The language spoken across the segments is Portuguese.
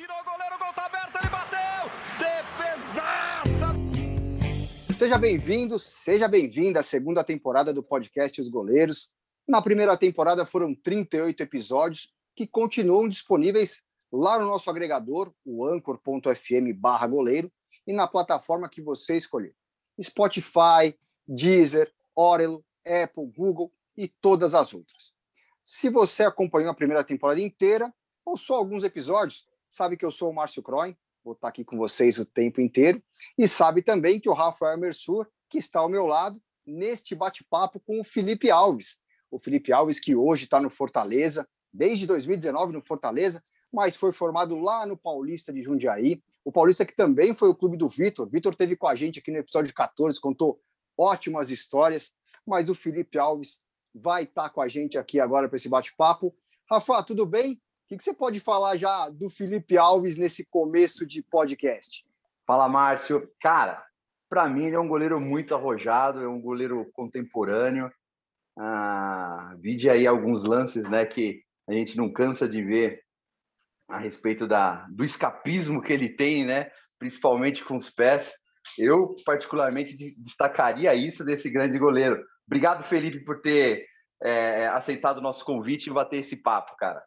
tirou o goleiro, o gol tá aberto, ele bateu! Defesaça! Seja bem-vindo, seja bem-vinda à segunda temporada do podcast Os Goleiros. Na primeira temporada foram 38 episódios que continuam disponíveis lá no nosso agregador, o anchor.fm barra goleiro, e na plataforma que você escolher. Spotify, Deezer, Orelo, Apple, Google e todas as outras. Se você acompanhou a primeira temporada inteira, ou só alguns episódios, sabe que eu sou o Márcio Croin, vou estar aqui com vocês o tempo inteiro, e sabe também que o Rafael Mersur, que está ao meu lado, neste bate-papo com o Felipe Alves. O Felipe Alves, que hoje está no Fortaleza, desde 2019 no Fortaleza, mas foi formado lá no Paulista de Jundiaí. O Paulista que também foi o clube do Vitor. Vitor teve com a gente aqui no episódio 14, contou ótimas histórias, mas o Felipe Alves vai estar com a gente aqui agora para esse bate-papo. Rafa, tudo bem? O que você pode falar já do Felipe Alves nesse começo de podcast? Fala, Márcio. Cara, para mim ele é um goleiro muito arrojado, é um goleiro contemporâneo. Ah, vide aí alguns lances né, que a gente não cansa de ver a respeito da, do escapismo que ele tem, né, principalmente com os pés. Eu, particularmente, destacaria isso desse grande goleiro. Obrigado, Felipe, por ter é, aceitado o nosso convite e bater esse papo, cara.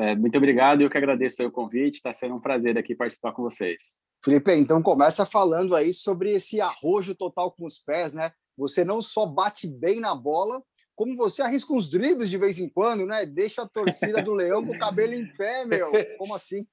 É, muito obrigado, eu que agradeço o convite, está sendo um prazer aqui participar com vocês. Felipe, então começa falando aí sobre esse arrojo total com os pés, né? Você não só bate bem na bola, como você arrisca uns dribles de vez em quando, né? Deixa a torcida do Leão com o cabelo em pé, meu. Como assim?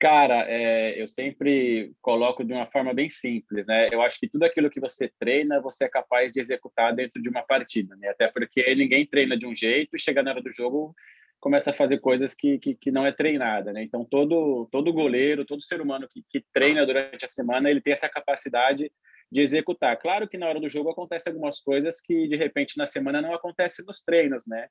Cara, é, eu sempre coloco de uma forma bem simples, né? Eu acho que tudo aquilo que você treina, você é capaz de executar dentro de uma partida, né? Até porque ninguém treina de um jeito e chega na hora do jogo começa a fazer coisas que, que, que, não é treinada, né? Então, todo, todo goleiro, todo ser humano que, que treina durante a semana, ele tem essa capacidade de executar. Claro que na hora do jogo acontece algumas coisas que, de repente, na semana não acontece nos treinos, né?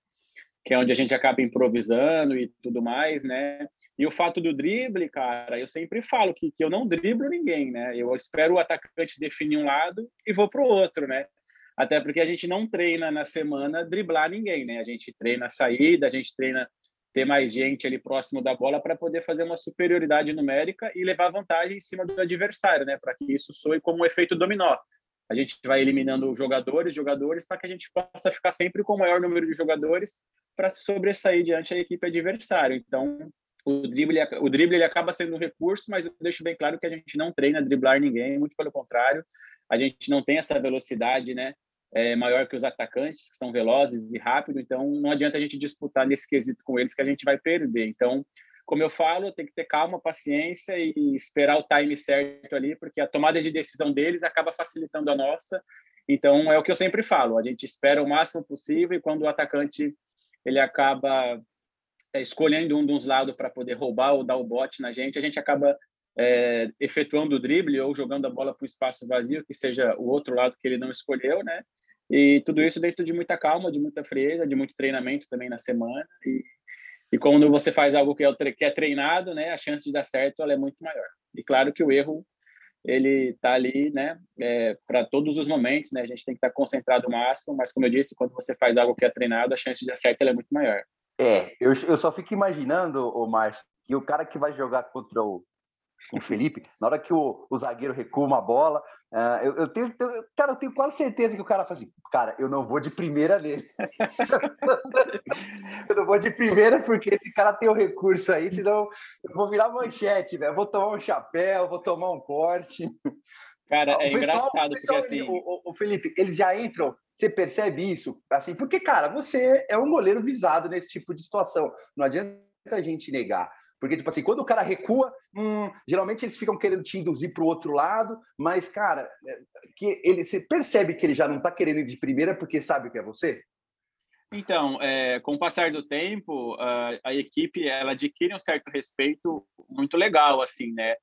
Que é onde a gente acaba improvisando e tudo mais, né? E o fato do drible, cara, eu sempre falo que, que eu não driblo ninguém, né? Eu espero o atacante definir um lado e vou para o outro, né? Até porque a gente não treina na semana driblar ninguém, né? A gente treina a saída, a gente treina ter mais gente ali próximo da bola para poder fazer uma superioridade numérica e levar vantagem em cima do adversário, né? Para que isso soe como um efeito dominó. A gente vai eliminando jogadores, jogadores, para que a gente possa ficar sempre com o maior número de jogadores para sobressair diante da equipe adversária. Então, o drible, o drible ele acaba sendo um recurso, mas eu deixo bem claro que a gente não treina driblar ninguém, muito pelo contrário, a gente não tem essa velocidade, né? É, maior que os atacantes, que são velozes e rápidos, então não adianta a gente disputar nesse quesito com eles que a gente vai perder. Então, como eu falo, tem que ter calma, paciência e esperar o time certo ali, porque a tomada de decisão deles acaba facilitando a nossa. Então, é o que eu sempre falo, a gente espera o máximo possível e quando o atacante ele acaba é, escolhendo um dos lados para poder roubar ou dar o bote na gente, a gente acaba é, efetuando o drible ou jogando a bola para o espaço vazio, que seja o outro lado que ele não escolheu, né? E tudo isso dentro de muita calma, de muita frieza, de muito treinamento também na semana. E, e quando você faz algo que é, que é treinado, né, a chance de dar certo ela é muito maior. E claro que o erro ele está ali, né, é, para todos os momentos, né, a gente tem que estar tá concentrado o máximo, mas como eu disse, quando você faz algo que é treinado, a chance de dar certo é muito maior. É, eu, eu só fico imaginando, o Márcio, que o cara que vai jogar contra o, o Felipe, na hora que o, o zagueiro recua uma bola, uh, eu, eu, tenho, eu, cara, eu tenho quase certeza que o cara fala assim, cara, eu não vou de primeira nele. eu não vou de primeira porque esse cara tem o um recurso aí, senão eu vou virar manchete, velho. Vou tomar um chapéu, vou tomar um corte. Cara, é pessoal, engraçado, porque assim. O, o, Felipe, eles já entram, você percebe isso? Assim, porque, cara, você é um goleiro visado nesse tipo de situação. Não adianta a gente negar. Porque, tipo assim, quando o cara recua, hum, geralmente eles ficam querendo te induzir para o outro lado, mas, cara, é, que ele, você percebe que ele já não está querendo ir de primeira porque sabe que é você? Então, é, com o passar do tempo, a, a, equipe ela adquire um certo respeito muito legal, assim, né?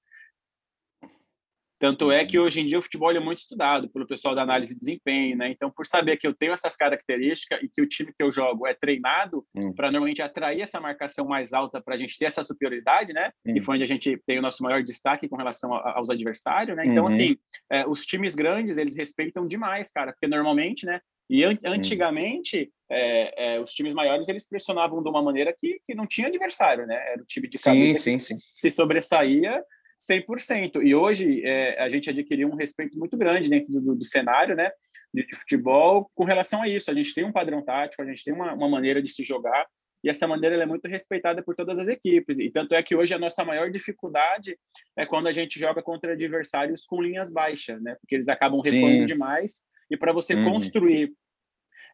Tanto é que hoje em dia o futebol é muito estudado pelo pessoal da análise de desempenho, né? Então, por saber que eu tenho essas características e que o time que eu jogo é treinado hum. para normalmente atrair essa marcação mais alta para a gente ter essa superioridade, né? Hum. E foi onde a gente tem o nosso maior destaque com relação a, aos adversários, né? Então, uhum. assim, é, os times grandes, eles respeitam demais, cara, porque normalmente, né? E an antigamente, é, é, os times maiores eles pressionavam de uma maneira que, que não tinha adversário, né? Era o time de cabeça sim, sim, sim. se sobressaía 100%. E hoje é, a gente adquiriu um respeito muito grande dentro do, do cenário, né? De, de, futebol com relação a isso. A gente tem um padrão tático, a gente tem uma, uma maneira de se jogar e essa maneira é muito respeitada por todas as equipes. E tanto é que hoje a nossa maior dificuldade é quando a gente joga contra adversários com linhas baixas, né? Porque eles acabam recuando demais. E para você uhum. construir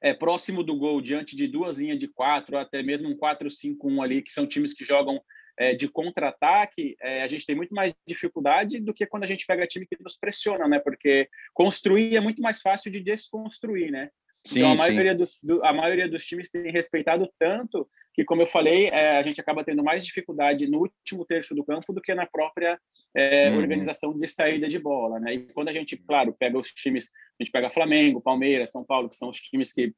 é, próximo do gol, diante de duas linhas de quatro, até mesmo um 4-5-1 ali, que são times que jogam é, de contra-ataque, é, a gente tem muito mais dificuldade do que quando a gente pega time que nos pressiona, né? Porque construir é muito mais fácil de desconstruir, né? Sim, então, a maioria, dos, do, a maioria dos times tem respeitado tanto que, como eu falei, é, a gente acaba tendo mais dificuldade no último terço do campo do que na própria é, uhum. organização de saída de bola. Né? E quando a gente, claro, pega os times, a gente pega Flamengo, Palmeiras, São Paulo, que são os times que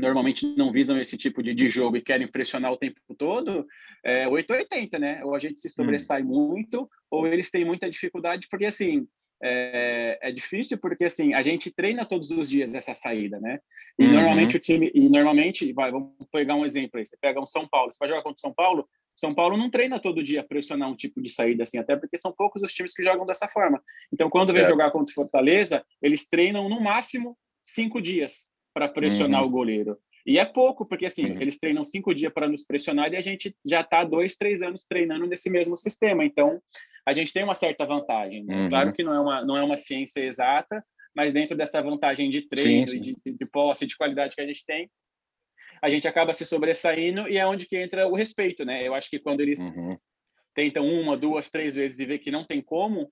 normalmente não visam esse tipo de, de jogo e querem pressionar o tempo todo, é 880, né? Ou a gente se sobressai uhum. muito, ou eles têm muita dificuldade, porque assim, é, é, difícil porque assim a gente treina todos os dias essa saída, né? E uhum. normalmente o time e normalmente vai, vamos pegar um exemplo aí. Você pega um São Paulo, você vai jogar contra o São Paulo. São Paulo não treina todo dia pressionar um tipo de saída assim, até porque são poucos os times que jogam dessa forma. Então, quando certo. vem jogar contra o Fortaleza, eles treinam no máximo cinco dias para pressionar uhum. o goleiro. E é pouco, porque assim, uhum. eles treinam cinco dias para nos pressionar e a gente já está dois, três anos treinando nesse mesmo sistema. Então, a gente tem uma certa vantagem. Né? Uhum. Claro que não é, uma, não é uma ciência exata, mas dentro dessa vantagem de treino, sim, sim. De, de posse, de qualidade que a gente tem, a gente acaba se sobressaindo e é onde que entra o respeito, né? Eu acho que quando eles uhum. tentam uma, duas, três vezes e vê que não tem como,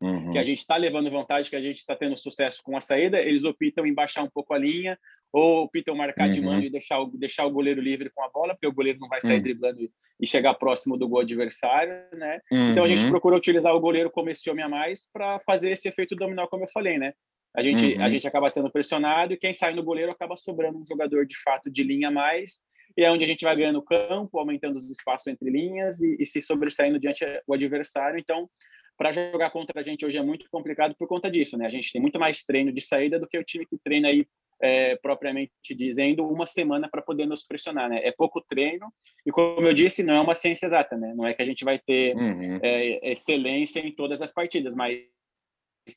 uhum. que a gente está levando vantagem, que a gente está tendo sucesso com a saída, eles optam em baixar um pouco a linha ou optam marcar uhum. de mão e deixar o, deixar o goleiro livre com a bola, porque o goleiro não vai sair uhum. driblando e, chegar próximo do gol adversário, né? Uhum. Então a gente uhum. procura utilizar o goleiro como esse homem a mais para fazer esse efeito dominó, como eu falei, né? A gente, a uhum. gente acaba sendo pressionado e quem sai no goleiro acaba sobrando um jogador de fato de linha a mais, e é onde a gente vai ganhando campo, aumentando os espaços entre linhas e, e se sobressaindo diante do adversário. Então, para jogar contra a gente hoje é muito complicado por conta disso, né? A gente tem muito mais treino de saída do que o time que treina aí é, propriamente dizendo, uma semana para poder nos pressionar, né? É pouco treino e, como eu disse, não é uma ciência exata, né? Não é que a gente vai ter uhum. é, excelência em todas as partidas, mas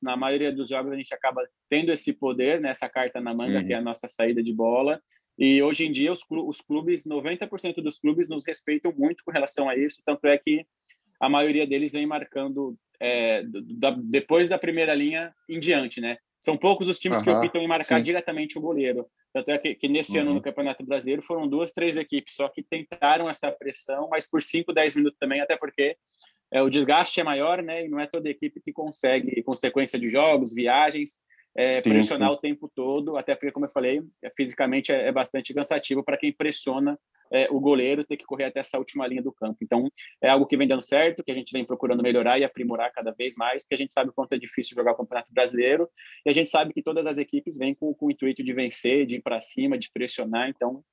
na maioria dos jogos a gente acaba tendo esse poder, né? Essa carta na manga, uhum. que é a uhum. nossa saída de bola. E hoje em dia os, os clubes, 90% dos clubes nos respeitam muito com relação a isso, tanto é que a maioria deles vem marcando é, da, depois da primeira linha em diante, né? São poucos os times uhum, que optam em marcar sim. diretamente o goleiro. Tanto é que, que nesse uhum. ano no Campeonato Brasileiro foram duas, três equipes só que tentaram essa pressão, mas por 5, 10 minutos também, até porque é, o desgaste é maior, né? E não é toda equipe que consegue, consequência de jogos, viagens, é, sim, pressionar sim. o tempo todo, até porque, como eu falei, é, fisicamente é, é bastante cansativo para quem pressiona é, o goleiro ter que correr até essa última linha do campo. Então, é algo que vem dando certo, que a gente vem procurando melhorar e aprimorar cada vez mais, porque a gente sabe o quanto é difícil jogar o Campeonato Brasileiro, e a gente sabe que todas as equipes vêm com, com o intuito de vencer, de ir para cima, de pressionar. Então,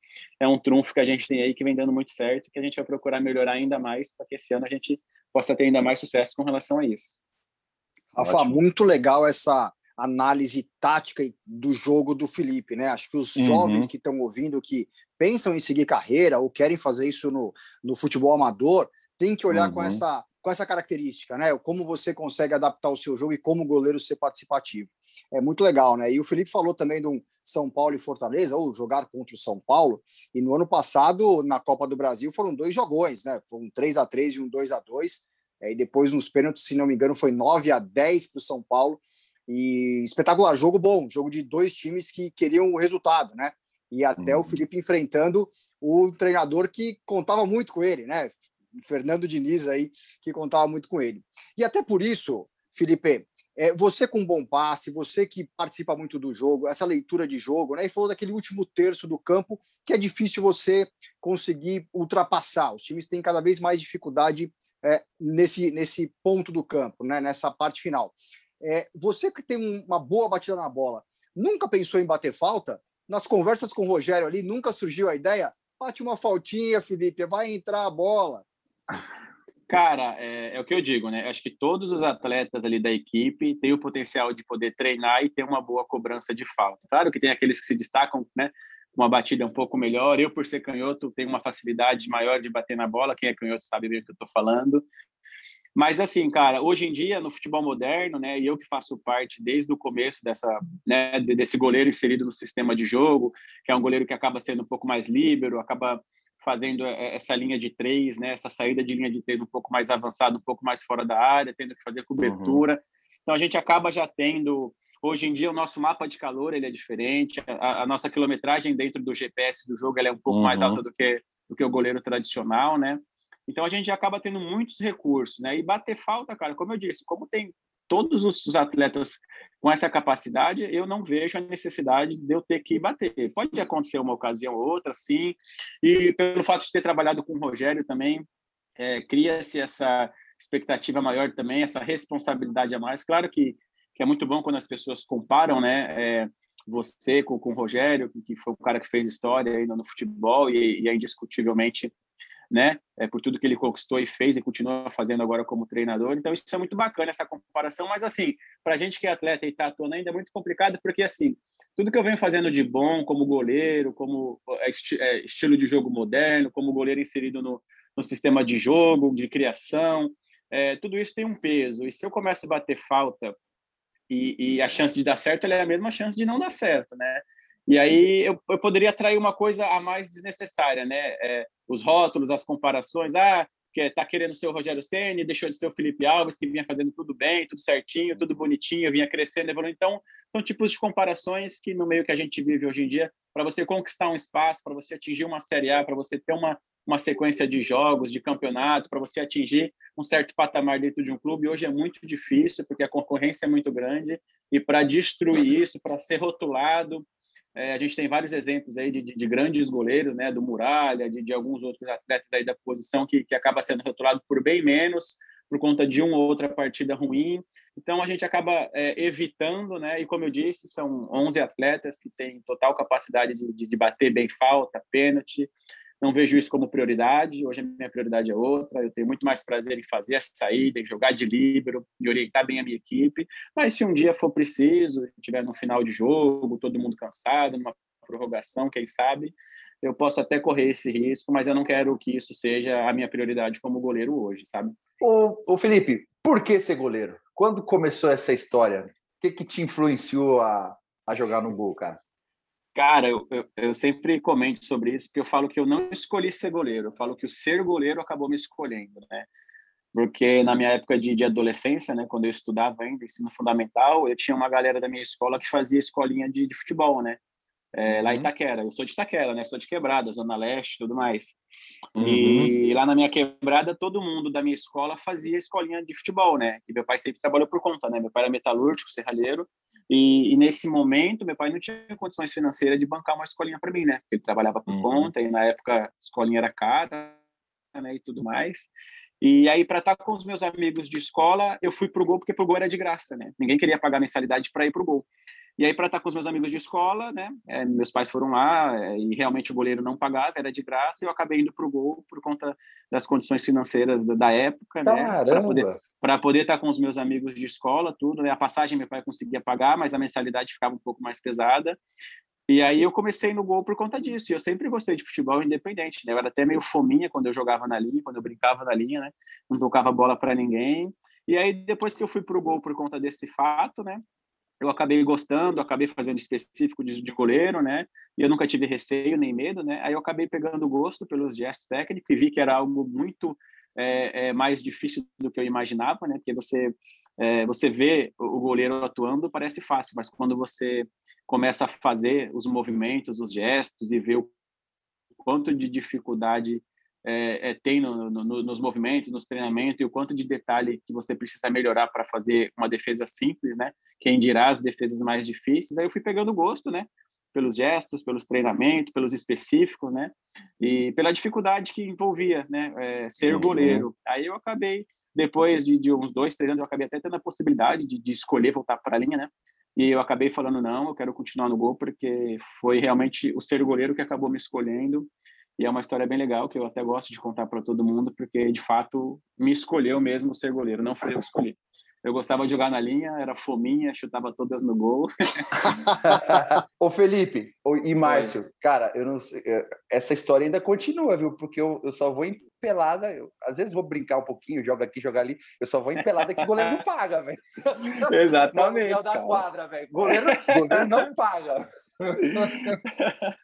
é um trunfo que a gente tem aí que vem dando muito certo, que a gente vai procurar melhorar ainda mais, para que esse ano a gente possa ter ainda mais sucesso com relação a isso. Rafa, muito legal essa análise tática do jogo do Felipe, né? Acho que os uhum. jovens que estão ouvindo, que pensam em seguir carreira ou querem fazer isso no, no futebol amador, tem que olhar uhum. com, essa, com essa característica, né? Como você consegue adaptar o seu jogo e como o goleiro ser participativo. É muito legal, né? E o Felipe falou também de um São Paulo e Fortaleza, ou jogar contra o São Paulo. E no ano passado, na Copa do Brasil, foram dois jogões, né? Foram um 3 a 3 e um 2 a 2 E depois, nos pênaltis, se não me engano, foi 9 a 10 para o São Paulo. E espetacular, jogo bom, jogo de dois times que queriam o resultado, né? E até uhum. o Felipe enfrentando o treinador que contava muito com ele, né? Fernando Diniz aí, que contava muito com ele. E até por isso, Felipe, é, você com bom passe, você que participa muito do jogo, essa leitura de jogo, né? E falou daquele último terço do campo que é difícil você conseguir ultrapassar. Os times têm cada vez mais dificuldade é, nesse, nesse ponto do campo, né? Nessa parte final. É, você que tem uma boa batida na bola, nunca pensou em bater falta? Nas conversas com o Rogério ali, nunca surgiu a ideia? Bate uma faltinha, Felipe, vai entrar a bola. Cara, é, é, o que eu digo, né? Acho que todos os atletas ali da equipe têm o potencial de poder treinar e ter uma boa cobrança de falta. Claro que tem aqueles que se destacam, né? Uma batida um pouco melhor. Eu, por ser canhoto, tenho uma facilidade maior de bater na bola. Quem é canhoto sabe bem o que eu estou falando. Mas assim, cara, hoje em dia no futebol moderno, né, e eu que faço parte desde o começo dessa, né, desse goleiro inserido no sistema de jogo, que é um goleiro que acaba sendo um pouco mais líbero, acaba fazendo é, essa linha de três, né, essa saída de linha de três um pouco mais avançada, um pouco mais fora da área, tendo que fazer cobertura. Uhum. Então a gente acaba já tendo Hoje em dia, o nosso mapa de calor ele é diferente, a, a nossa quilometragem dentro do GPS do jogo é um pouco uhum. mais alta do que, do que o goleiro tradicional, né? Então a gente acaba tendo muitos recursos, né? E bater falta, cara, como eu disse, como tem todos os atletas com essa capacidade, eu não vejo a necessidade de eu ter que bater. Pode acontecer uma ocasião ou outra, sim. E pelo fato de ter trabalhado com o Rogério também, é, cria-se essa expectativa maior também, essa responsabilidade a mais. Claro que, que é muito bom quando as pessoas comparam, né? É, você com, com o Rogério, que foi o cara que fez história ainda no futebol e, e é indiscutivelmente né? É, por tudo que ele conquistou e fez e continua fazendo agora como treinador. Então, isso é muito bacana, essa comparação. Mas, assim, para a gente que é atleta e está atuando ainda é muito complicado, porque, assim, tudo que eu venho fazendo de bom como goleiro, como é, esti é, estilo de jogo moderno, como goleiro inserido no, no sistema de jogo, de criação, é, tudo isso tem um peso. E se eu começo a bater falta e, e a chance de dar certo é a mesma chance de não dar certo, né? E aí eu, eu poderia atrair uma coisa a mais desnecessária, né? É, os rótulos, as comparações, ah, que está querendo ser o Rogério Ceni, deixou de ser o Felipe Alves, que vinha fazendo tudo bem, tudo certinho, tudo bonitinho, vinha crescendo, evoluindo. Então, são tipos de comparações que no meio que a gente vive hoje em dia, para você conquistar um espaço, para você atingir uma Série A, para você ter uma, uma sequência de jogos, de campeonato, para você atingir um certo patamar dentro de um clube, hoje é muito difícil, porque a concorrência é muito grande, e para destruir isso, para ser rotulado, é, a gente tem vários exemplos aí de, de, de, grandes goleiros, né, do Muralha, de, de alguns outros atletas aí da posição que, que acaba sendo rotulado por bem menos por conta de uma ou outra partida ruim. Então a gente acaba é, evitando, né? E como eu disse, são 11 atletas que têm total capacidade de, de, de bater bem falta, pênalti, não vejo isso como prioridade. Hoje a minha prioridade é outra. Eu tenho muito mais prazer em fazer essa saída, em jogar de líbero, e orientar bem a minha equipe. Mas se um dia for preciso, tiver no final de jogo, todo mundo cansado, numa prorrogação, quem sabe, eu posso até correr esse risco, mas eu não quero que isso seja a minha prioridade como goleiro hoje, sabe? Ô, ô Felipe, por que ser goleiro? Quando começou essa história? O que, que te influenciou a, a jogar no gol, cara? Cara, eu, eu, eu, sempre comento sobre isso, porque eu falo que eu não escolhi ser goleiro, eu falo que o ser goleiro acabou me escolhendo, né? Porque na minha época de, de adolescência, né, quando eu estudava ainda ensino fundamental, eu tinha uma galera da minha escola que fazia escolinha de, de futebol, né? É, lá em uhum. Itaquera. Eu sou de Itaquera, né? Sou de Quebrada, Zona Leste tudo mais. Uhum. E lá na minha quebrada, todo mundo da minha escola fazia escolinha de futebol, né? E meu pai sempre trabalhou por conta, né? Meu pai era metalúrgico, serralheiro, e, e, nesse momento, meu pai não tinha condições financeiras de bancar uma escolinha para mim, né? Porque ele trabalhava por uhum. conta e na época a escolinha era cara, né? E tudo mais. E aí, para estar com os meus amigos de escola, eu fui pro gol porque pro gol era de graça, né? Ninguém queria pagar mensalidade para ir pro gol. E aí, para estar com os meus amigos de escola, né? É, meus pais foram lá é, e realmente o goleiro não pagava, era de graça, e eu acabei indo para o gol por conta das condições financeiras da, da época, né? Para poder, poder estar com os meus amigos de escola, tudo. Né? A passagem meu pai conseguia pagar, mas a mensalidade ficava um pouco mais pesada. E aí eu comecei no gol por conta disso. E eu sempre gostei de futebol independente. Né? Eu era até meio fominha quando eu jogava na linha, quando eu brincava na linha, né? Não tocava bola para ninguém. E aí depois que eu fui para o gol por conta desse fato, né? Eu acabei gostando, acabei fazendo específico de, de goleiro, né? E eu nunca tive receio nem medo, né? Aí eu acabei pegando gosto pelos gestos técnicos e vi que era algo muito é, é, mais difícil do que eu imaginava, né? Porque você é, você vê o goleiro atuando parece fácil, mas quando você começa a fazer os movimentos, os gestos e ver o quanto de dificuldade é, é, tem no, no, nos movimentos, nos treinamentos e o quanto de detalhe que você precisa melhorar para fazer uma defesa simples, né? Quem dirá as defesas mais difíceis? Aí eu fui pegando gosto, né? Pelos gestos, pelos treinamentos, pelos específicos, né? E pela dificuldade que envolvia, né? É, ser uhum. goleiro. Aí eu acabei, depois de, de, uns dois, três anos, eu acabei até tendo a possibilidade de, de escolher voltar para a linha, né? E eu acabei falando, não, eu quero continuar no gol, porque foi realmente o ser goleiro que acabou me escolhendo E é uma história bem legal que eu até gosto de contar para todo mundo, porque de fato me escolheu mesmo ser goleiro, não foi eu que escolhi. Eu gostava de jogar na linha, era fominha, chutava todas no gol. Ô Felipe e Márcio, Oi. cara, eu não sei, essa história ainda continua, viu? Porque eu, eu só vou em pelada, eu, às vezes vou brincar um pouquinho, joga aqui, joga ali, eu só vou em pelada que goleiro não paga, velho. Exatamente. Não, da quadra, velho. Goleiro, goleiro não paga.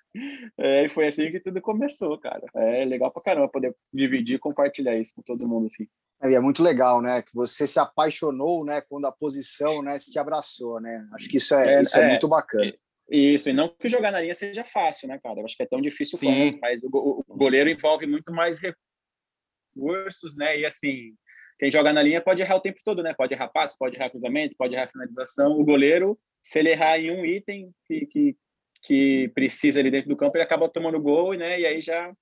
É, e foi assim que tudo começou, cara. É legal pra caramba poder dividir e compartilhar isso com todo mundo, assim. É, é muito legal, né? Que você se apaixonou, né? Quando a posição, né, se te abraçou, né? Acho que isso é, é isso é, é muito bacana. Isso, e não que jogar na linha seja fácil, né, cara? Eu acho que é tão difícil Sim. quanto, mas o, o goleiro envolve muito mais recursos, né? E assim, quem joga na linha pode errar o tempo todo, né? Pode errar passe, pode errar cruzamento, pode errar finalização. O goleiro, se ele errar em um item que, que, que precisa ali dentro do campo, ele acaba tomando gol, né? E aí já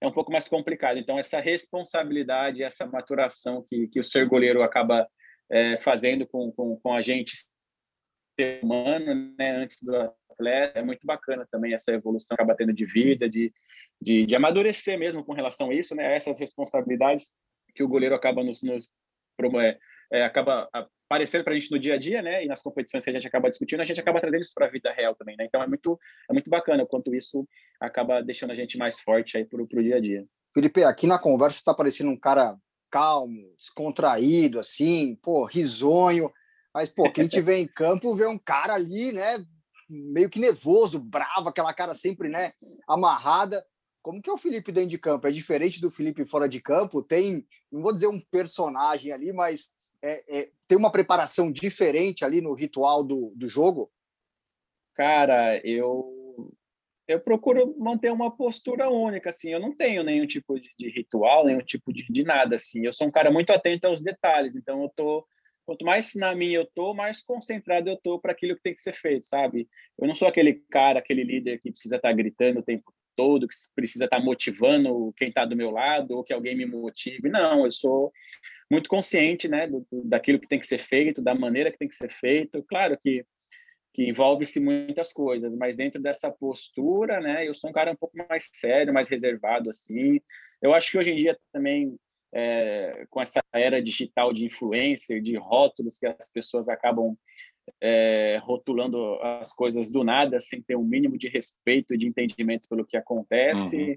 é um pouco mais complicado. Então, essa responsabilidade, essa maturação que, que o ser goleiro acaba é, fazendo com, com, com a gente ser humano, né, antes do atleta, é muito bacana também essa evolução acaba tendo de vida, de, de, de amadurecer mesmo com relação a isso, né, essas responsabilidades que o goleiro acaba nos, nos é, é, acaba aparecendo para a gente no dia a dia, né? E nas competições que a gente acaba discutindo, a gente acaba trazendo isso para a vida real também, né? Então é muito, é muito bacana o quanto isso acaba deixando a gente mais forte aí para o dia a dia. Felipe, aqui na conversa está parecendo um cara calmo, descontraído, assim, pô, risonho. Mas, pô, quem te vê em campo vê um cara ali, né? Meio que nervoso, bravo, aquela cara sempre, né? Amarrada. Como que é o Felipe dentro de campo? É diferente do Felipe fora de campo? Tem, não vou dizer um personagem ali, mas é, é, tem uma preparação diferente ali no ritual do, do jogo? Cara, eu eu procuro manter uma postura única, assim, eu não tenho nenhum tipo de, de ritual, nenhum tipo de, de, nada, assim, eu sou um cara muito atento aos detalhes, então eu tô, quanto mais na minha eu tô, mais concentrado eu tô para aquilo que tem que ser feito, sabe? Eu não sou aquele cara, aquele líder que precisa estar tá gritando o tempo todo, que precisa estar tá motivando quem está do meu lado, ou que alguém me motive, não, eu sou muito consciente, né, do, daquilo que tem que ser feito, da maneira que tem que ser feito. Claro que que envolve-se muitas coisas, mas dentro dessa postura, né, eu sou um cara um pouco mais sério, mais reservado assim. Eu acho que hoje em dia também é, com essa era digital de influencer, de rótulos que as pessoas acabam é, rotulando as coisas do nada, sem ter um mínimo de respeito e de entendimento pelo que acontece. Uhum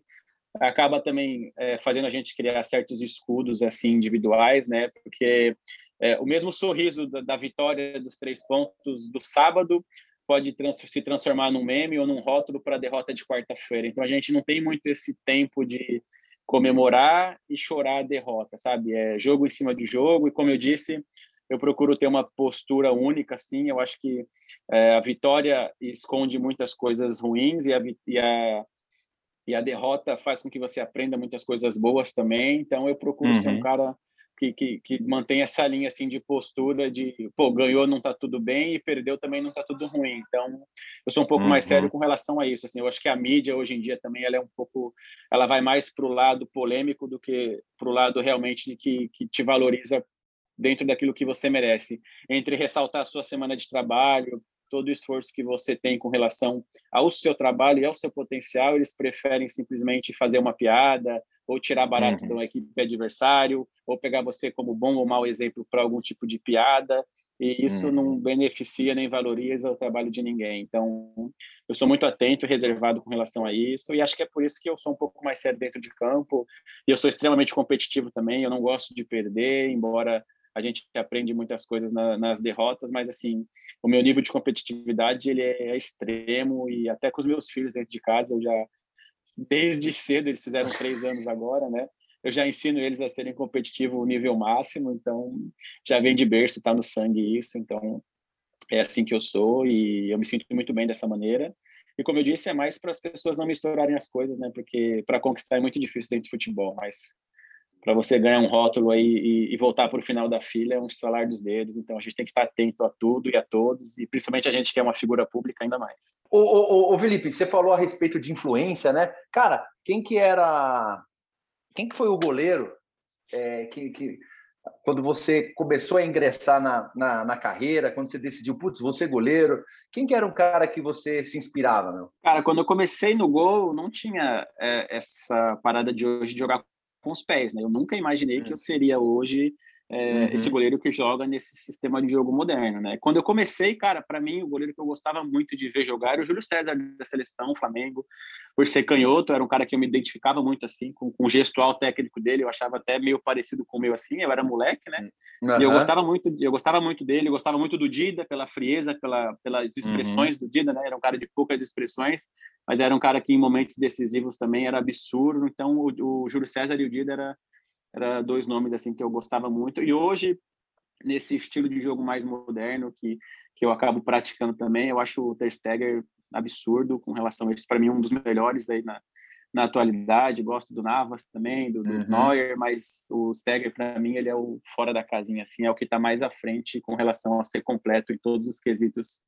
acaba também é, fazendo a gente criar certos escudos assim individuais, né? Porque é, o mesmo sorriso da, da, vitória dos três pontos do sábado pode trans se transformar num meme ou num rótulo para a derrota de quarta-feira. Então a gente não tem muito esse tempo de comemorar e chorar a derrota, sabe? É jogo em cima de jogo e como eu disse, eu procuro ter uma postura única, assim. Eu acho que é, a vitória esconde muitas coisas ruins e a, e a e a derrota faz com que você aprenda muitas coisas boas também. Então eu procuro uhum. ser um uhum. cara que, que, que mantém essa linha assim de postura de pô ganhou não está tudo bem e perdeu também não está tudo ruim. Então eu sou um pouco uhum. mais sério uhum. com relação a isso. Assim, eu acho que a mídia hoje em dia também ela é um pouco ela vai mais para o lado polêmico do que para o lado realmente que, que te valoriza dentro daquilo que você merece. Entre ressaltar a sua semana de trabalho, todo o esforço que você tem com relação ao seu trabalho e ao seu potencial, eles preferem simplesmente fazer uma piada ou tirar barato uhum. da equipe adversário, ou pegar você como bom ou mau exemplo para algum tipo de piada, e isso uhum. não beneficia nem valoriza o trabalho de ninguém. Então, eu sou muito atento e reservado com relação a isso, e acho que é por isso que eu sou um pouco mais sério dentro de campo, e eu sou extremamente competitivo também, eu não gosto de perder, embora a gente aprende muitas coisas na, nas derrotas, mas assim, o meu nível de competitividade ele é extremo e até com os meus filhos dentro de casa eu já desde cedo eles fizeram três anos agora, né? Eu já ensino eles a serem competitivos nível máximo, então já vem de berço, está no sangue isso, então é assim que eu sou e eu me sinto muito bem dessa maneira. E como eu disse, é mais para as pessoas não misturarem as coisas, né? Porque para conquistar é muito difícil dentro de futebol, mas para você ganhar um rótulo aí e, e voltar para o final da fila é um estalar dos dedos. Então a gente tem que estar atento a tudo e a todos, e principalmente a gente que é uma figura pública ainda mais. Ô, ô, ô Felipe, você falou a respeito de influência, né? Cara, quem que era. Quem que foi o goleiro é, que, que quando você começou a ingressar na, na, na, carreira, quando você decidiu, putz, vou ser goleiro, quem que era um cara que você se inspirava, meu? Cara, quando eu comecei no gol, não tinha é, essa parada de hoje de jogar com os pés, né? Eu nunca imaginei que eu seria hoje é, uhum. esse goleiro que joga nesse sistema de jogo moderno, né? Quando eu comecei, cara, para mim o goleiro que eu gostava muito de ver jogar era o Júlio César da seleção Flamengo, por ser canhoto, era um cara que eu me identificava muito assim com, com o gestual técnico dele, eu achava até meio parecido com o meu assim, eu era moleque, né? Uhum. E eu gostava muito, eu gostava muito dele, eu gostava muito do Dida pela frieza, pela, pelas expressões uhum. do Dida, né? Era um cara de poucas expressões, mas era um cara que em momentos decisivos também era absurdo. Então o, o Júlio César e o Dida era era dois nomes assim que eu gostava muito. E hoje, nesse estilo de jogo mais moderno que, que eu acabo praticando também, eu acho o Ter Stegen absurdo com relação a isso. Para mim, um dos melhores aí na, na atualidade. Gosto do Navas também, do, do uhum. Neuer, mas o Stegen, para mim, ele é o fora da casinha, assim, é o que está mais à frente com relação a ser completo em todos os quesitos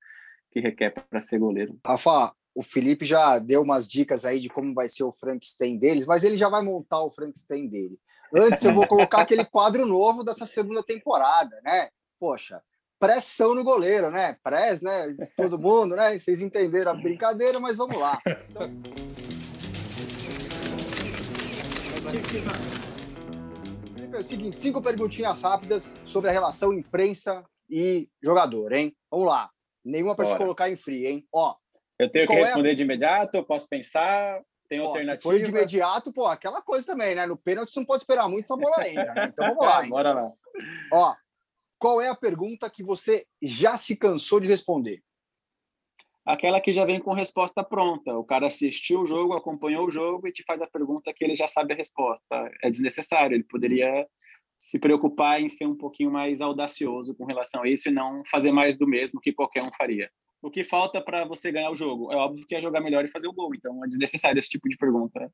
que requer para ser goleiro. Rafa, o Felipe já deu umas dicas aí de como vai ser o Frankenstein deles, mas ele já vai montar o Frankenstein dele. Antes eu vou colocar aquele quadro novo dessa segunda temporada, né? Poxa, pressão no goleiro, né? Press, né? Todo mundo, né? Vocês entenderam a brincadeira, mas vamos lá. Então... É o seguinte, cinco perguntinhas rápidas sobre a relação imprensa e jogador, hein? Vamos lá. Nenhuma para te colocar em frio, hein? Ó. Eu tenho que responder é a... de imediato, eu posso pensar. Tem Ó, alternativa? Foi de imediato, pô, aquela coisa também, né? No pênalti você não pode esperar muito, a bola entra, né? Então vamos lá. Bora lá. Ó, qual é a pergunta que você já se cansou de responder? Aquela que já vem com resposta pronta. O cara assistiu o jogo, acompanhou o jogo e te faz a pergunta que ele já sabe a resposta. É desnecessário. Ele poderia se preocupar em ser um pouquinho mais audacioso com relação a isso e não fazer mais do mesmo que qualquer um faria o que falta para você ganhar o jogo? É óbvio que é jogar melhor e fazer o gol, então é desnecessário esse tipo de pergunta.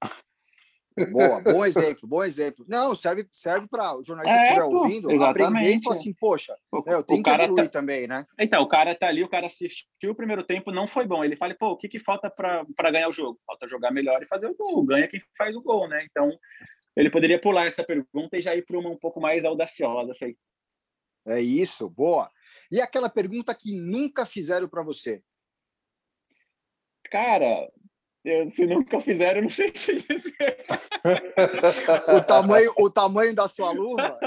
Boa, bom exemplo, bom exemplo. Não, serve, serve para o jornalista é, que estiver ouvindo exatamente. aprender e falar assim, poxa, o, eu tenho que evoluir tá... também, né? Então, o cara tá ali, o cara assistiu o primeiro tempo, não foi bom. Ele fala, pô, o que, que falta para ganhar o jogo? Falta jogar melhor e fazer o gol. Ganha quem faz o gol, né? Então, ele poderia pular essa pergunta e já ir para uma um pouco mais audaciosa. Sei. É isso, boa. E aquela pergunta que nunca fizeram para você? Cara, eu, se nunca fizeram, não sei te dizer. o, tamanho, o tamanho da sua luva?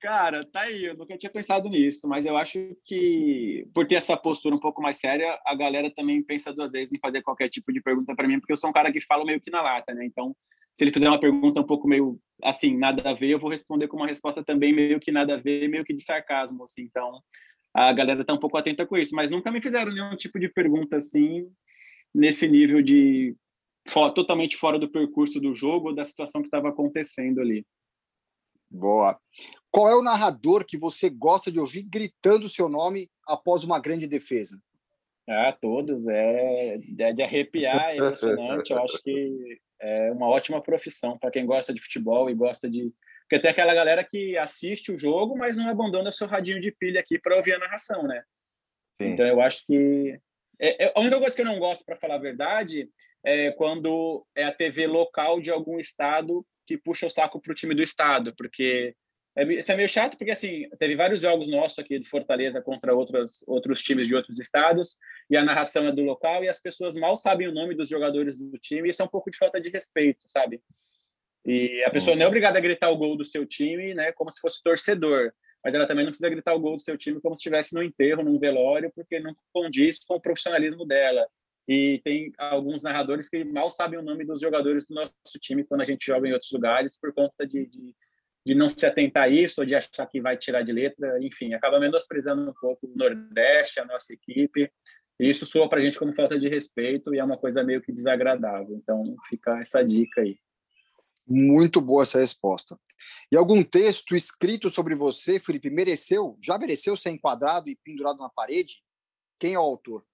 Cara, tá aí, eu nunca tinha pensado nisso, mas eu acho que por ter essa postura um pouco mais séria, a galera também pensa duas vezes em fazer qualquer tipo de pergunta para mim, porque eu sou um cara que fala meio que na lata, né? Então, se ele fizer uma pergunta um pouco meio assim, nada a ver, eu vou responder com uma resposta também meio que nada a ver, meio que de sarcasmo, assim. Então, a galera tá um pouco atenta com isso, mas nunca me fizeram nenhum tipo de pergunta assim nesse nível de totalmente fora do percurso do jogo ou da situação que estava acontecendo ali. Boa. Qual é o narrador que você gosta de ouvir gritando o seu nome após uma grande defesa? Ah, todos. É, é de arrepiar, é emocionante. Eu acho que é uma ótima profissão para quem gosta de futebol e gosta de. Porque tem aquela galera que assiste o jogo, mas não abandona seu radinho de pilha aqui para ouvir a narração, né? Sim. Então eu acho que. É, é, a única coisa que eu não gosto, para falar a verdade, é quando é a TV local de algum estado que puxa o saco para o time do estado, porque é, isso é meio chato, porque assim, teve vários jogos nossos aqui de Fortaleza contra outros, outros times de outros estados, e a narração é do local, e as pessoas mal sabem o nome dos jogadores do time, e isso é um pouco de falta de respeito, sabe? E a pessoa não é obrigada a gritar o gol do seu time, né, como se fosse torcedor, mas ela também não precisa gritar o gol do seu time como se estivesse no enterro, num velório, porque não condiz com o profissionalismo dela. E tem alguns narradores que mal sabem o nome dos jogadores do nosso time quando a gente joga em outros lugares por conta de, de, de não se atentar a isso ou de achar que vai tirar de letra. Enfim, acaba menosprezando um pouco o Nordeste, a nossa equipe. E isso soa para a gente como falta de respeito e é uma coisa meio que desagradável. Então, fica essa dica aí. Muito boa essa resposta. E algum texto escrito sobre você, Felipe, mereceu, já mereceu ser enquadrado e pendurado na parede? Quem é o autor?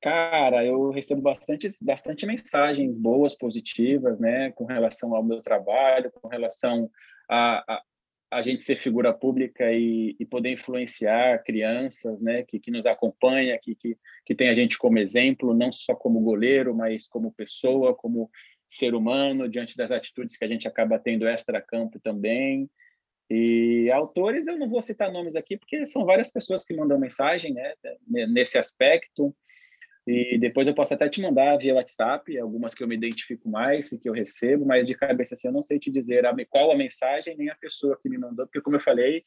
Cara, eu recebo bastante, bastante mensagens boas, positivas, né, com relação ao meu trabalho, com relação a, a, a gente ser figura pública e, e, poder influenciar crianças, né, que, que nos acompanha, que, que, que tem a gente como exemplo, não só como goleiro, mas como pessoa, como ser humano, diante das atitudes que a gente acaba tendo extra-campo também. E autores, eu não vou citar nomes aqui, porque são várias pessoas que mandam mensagem né, nesse aspecto. E depois eu posso até te mandar via WhatsApp, algumas que eu me identifico mais e que eu recebo, mas de cabeça assim, eu não sei te dizer a, qual a mensagem nem a pessoa que me mandou, porque como eu falei,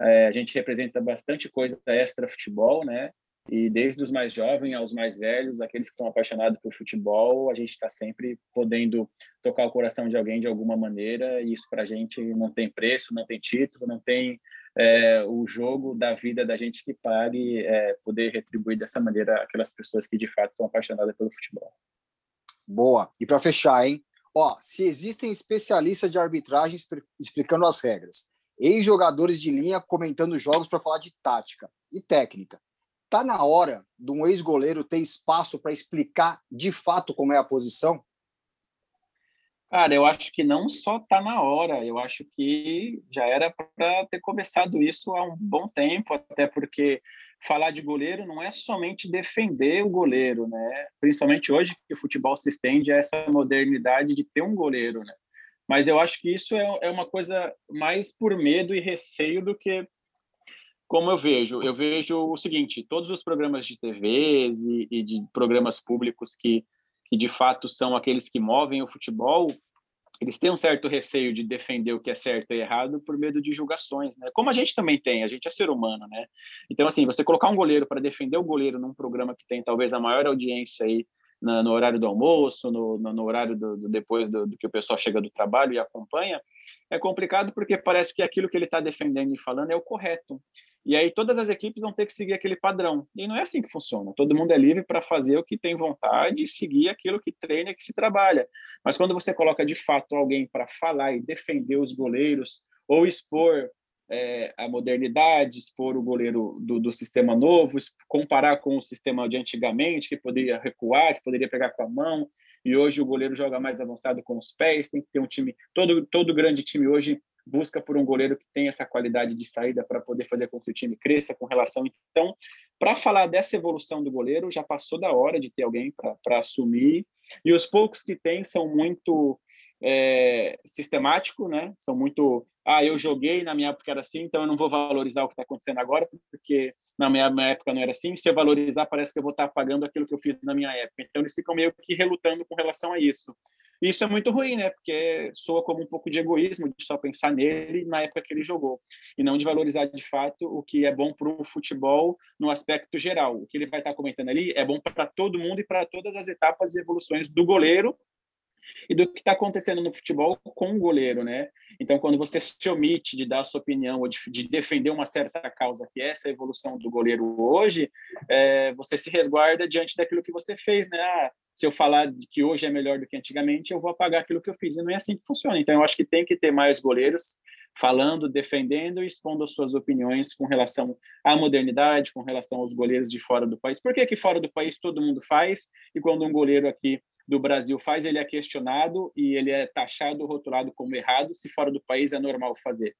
é, a gente representa bastante coisa extra futebol, né? E desde os mais jovens aos mais velhos, aqueles que são apaixonados por futebol, a gente está sempre podendo tocar o coração de alguém de alguma maneira, e isso para a gente não tem preço, não tem título, não tem é, o jogo da vida da gente que pague é, poder retribuir dessa maneira aquelas pessoas que de fato são apaixonadas pelo futebol. Boa. E para fechar, hein? Ó, se existem especialistas de arbitragem explicando as regras, ex-jogadores de linha comentando jogos para falar de tática e técnica, Tá na hora de um ex-goleiro ter espaço para explicar de fato como é a posição? Cara, eu acho que não só tá na hora, eu acho que já era para ter começado isso há um bom tempo, até porque falar de goleiro não é somente defender o goleiro, né? Principalmente hoje que o futebol se estende a essa modernidade de ter um goleiro, né? Mas eu acho que isso é, é uma coisa mais por medo e receio do que como eu vejo? Eu vejo o seguinte: todos os programas de TVs e, e de programas públicos que, que de fato são aqueles que movem o futebol, eles têm um certo receio de defender o que é certo e errado por medo de julgações, né? Como a gente também tem, a gente é ser humano, né? Então, assim, você colocar um goleiro para defender o goleiro num programa que tem talvez a maior audiência aí no, horário do almoço, no, no, no horário do, do depois do, do, que o pessoal chega do trabalho e acompanha, é complicado porque parece que aquilo que ele está defendendo e falando é o correto. E aí todas as equipes vão ter que seguir aquele padrão. E não é assim que funciona. Todo mundo é livre para fazer o que tem vontade e seguir aquilo que treina que se trabalha. Mas quando você coloca de fato alguém para falar e defender os goleiros ou expor é, a modernidade, expor o goleiro do, do, sistema novo, comparar com o sistema de antigamente, que poderia recuar, que poderia pegar com a mão, e hoje o goleiro joga mais avançado com os pés, tem que ter um time, todo, todo grande time hoje busca por um goleiro que tenha essa qualidade de saída para poder fazer com que o time cresça com relação. Então, para falar dessa evolução do goleiro, já passou da hora de ter alguém para assumir. E os poucos que tem são muito é, né? São muito, ah, eu joguei na minha época era assim, então eu não vou valorizar o que está acontecendo agora, porque na minha, minha, época não era assim. Se eu valorizar, parece que eu vou estar pagando aquilo que eu fiz na minha época. Então eles ficam meio que relutando com relação a isso. E isso é muito ruim, né? Porque soa como um pouco de egoísmo de só pensar nele na época que ele jogou e não de valorizar de fato o que é bom para o futebol no aspecto geral. O que ele vai estar comentando ali é bom para todo mundo e para todas as etapas e evoluções do goleiro e do que está acontecendo no futebol com o goleiro, né? Então, quando você se omite de dar a sua opinião ou de, de defender uma certa causa, que é essa evolução do goleiro hoje, é, você se resguarda diante daquilo que você fez, né? Ah, se eu falar de que hoje é melhor do que antigamente, eu vou apagar aquilo que eu fiz. E não é assim que funciona. Então, eu acho que tem que ter mais goleiros falando, defendendo e expondo as suas opiniões com relação à modernidade, com relação aos goleiros de fora do país. Por que, que fora do país todo mundo faz e quando um goleiro aqui do Brasil faz, ele é questionado e ele é taxado, rotulado como errado, se fora do país é normal fazer.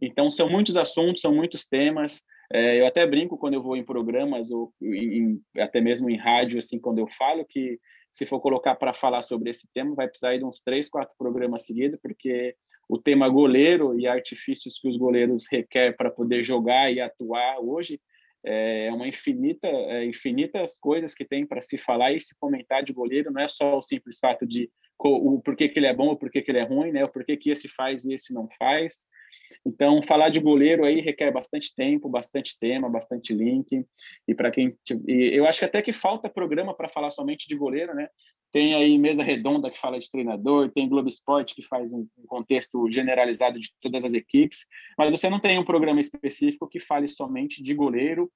Então, são muitos assuntos, são muitos temas. É, eu até brinco quando eu vou em programas, ou em, até mesmo em rádio, assim, quando eu falo que se for colocar para falar sobre esse tema, vai precisar de uns três, quatro programas seguidos, porque o tema goleiro e artifícios que os goleiros requerem para poder jogar e atuar hoje é uma infinita, é, infinitas coisas que tem para se falar e se comentar de goleiro, não é só o simples fato de o porquê que ele é bom, o porquê que ele é ruim, né? O porquê que esse faz e esse não faz. Então, falar de goleiro aí requer bastante tempo, bastante tema, bastante link. E para quem e eu acho que até que falta programa para falar somente de goleiro, né? Tem aí mesa redonda que fala de treinador, tem Globo Esporte que faz um, contexto generalizado de todas as equipes, mas você não tem um programa específico que fale somente de goleiro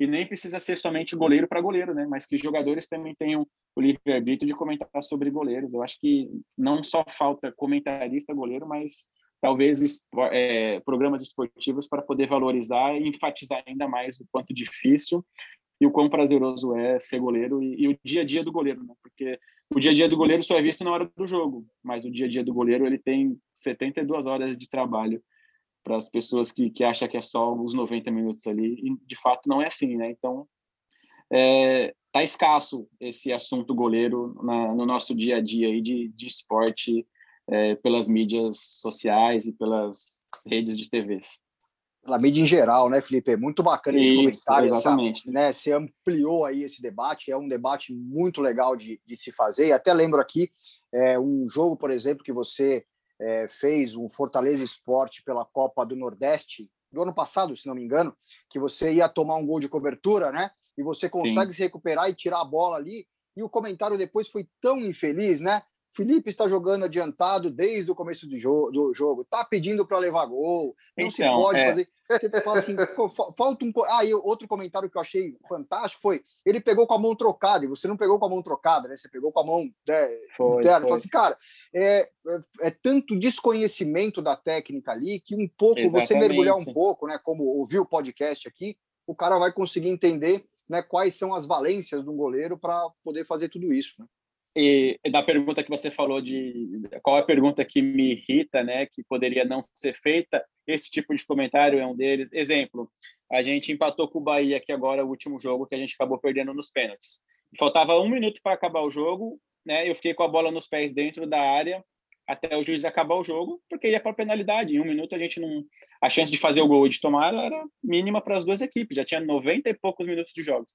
e nem precisa ser somente goleiro para goleiro, né? Mas que jogadores também tenham o livre-arbítrio de comentar sobre goleiros. Eu acho que não só falta comentarista goleiro, mas talvez é, programas esportivos para poder valorizar e enfatizar ainda mais o quanto difícil e o quão prazeroso é ser goleiro e, e, o dia a dia do goleiro, né? Porque o dia a dia do goleiro só é visto na hora do jogo, mas o dia a dia do goleiro ele tem 72 horas de trabalho para as pessoas que, que acham que é só os 90 minutos ali, e de fato não é assim, né? Então, é, tá escasso esse assunto goleiro na, no nosso dia a dia aí de, de esporte é, pelas mídias sociais e pelas redes de TVs. Pela mídia em geral, né, Felipe? Muito bacana esse comentário. Exatamente. Essa, né, você ampliou aí esse debate, é um debate muito legal de, de se fazer. E até lembro aqui é, um jogo, por exemplo, que você é, fez, um Fortaleza Esporte pela Copa do Nordeste, do ano passado, se não me engano, que você ia tomar um gol de cobertura, né? E você consegue Sim. se recuperar e tirar a bola ali. E o comentário depois foi tão infeliz, né? Felipe está jogando adiantado desde o começo do, jo do jogo, está pedindo para levar gol, não então, se pode é. fazer. Você fala assim, falta um. Ah, e outro comentário que eu achei fantástico foi: ele pegou com a mão trocada, e você não pegou com a mão trocada, né? Você pegou com a mão né, foi, interna. Foi. assim, cara, é, é, é, tanto desconhecimento da técnica ali que um pouco, Exatamente. você mergulhar um pouco, né? Como ouviu o podcast aqui, o cara vai conseguir entender né, quais são as valências de um goleiro para poder fazer tudo isso. Né? E da pergunta que você falou de qual é a pergunta que me irrita, né, que poderia não ser feita, esse tipo de comentário é um deles. Exemplo, a gente empatou com o Bahia aqui agora, o último jogo, que a gente acabou perdendo nos pênaltis. Faltava um minuto para acabar o jogo, né, eu fiquei com a bola nos pés dentro da área até o juiz acabar o jogo, porque ia para penalidade. Em um minuto a gente não. A chance de fazer o gol e de tomar era mínima para as duas equipes, já tinha 90 e poucos minutos de jogos.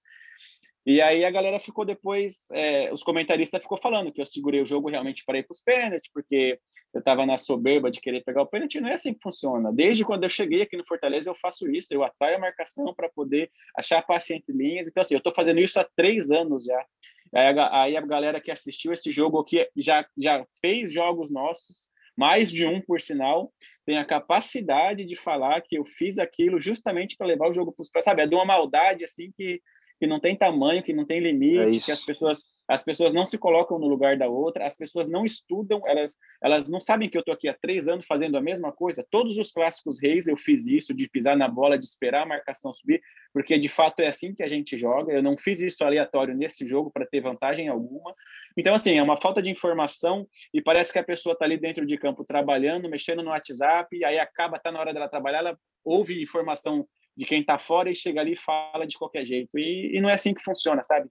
E aí a galera ficou depois, é, os comentaristas ficou falando que eu segurei o jogo realmente para ir para os pênaltis, porque eu estava na soberba de querer pegar o pênalti. Não é assim que funciona. Desde quando eu cheguei aqui no Fortaleza, eu faço isso, eu atraio a marcação para poder achar passe entre linhas. Então, assim, eu estou fazendo isso há três anos já. Aí a, aí a galera que assistiu esse jogo aqui já, já fez jogos nossos, mais de um, por sinal, tem a capacidade de falar que eu fiz aquilo justamente para levar o jogo para os. Sabe, é de uma maldade assim que que não tem tamanho, que não tem limite, é que as pessoas as pessoas não se colocam no lugar da outra, as pessoas não estudam, elas, elas não sabem que eu estou aqui há três anos fazendo a mesma coisa. Todos os clássicos reis eu fiz isso, de pisar na bola, de esperar a marcação subir, porque de fato é assim que a gente joga. Eu não fiz isso aleatório nesse jogo para ter vantagem alguma. Então, assim, é uma falta de informação e parece que a pessoa está ali dentro de campo trabalhando, mexendo no WhatsApp, e aí acaba, está na hora dela trabalhar, ela ouve informação de quem está fora e chega ali e fala de qualquer jeito. E, e não é assim que funciona, sabe?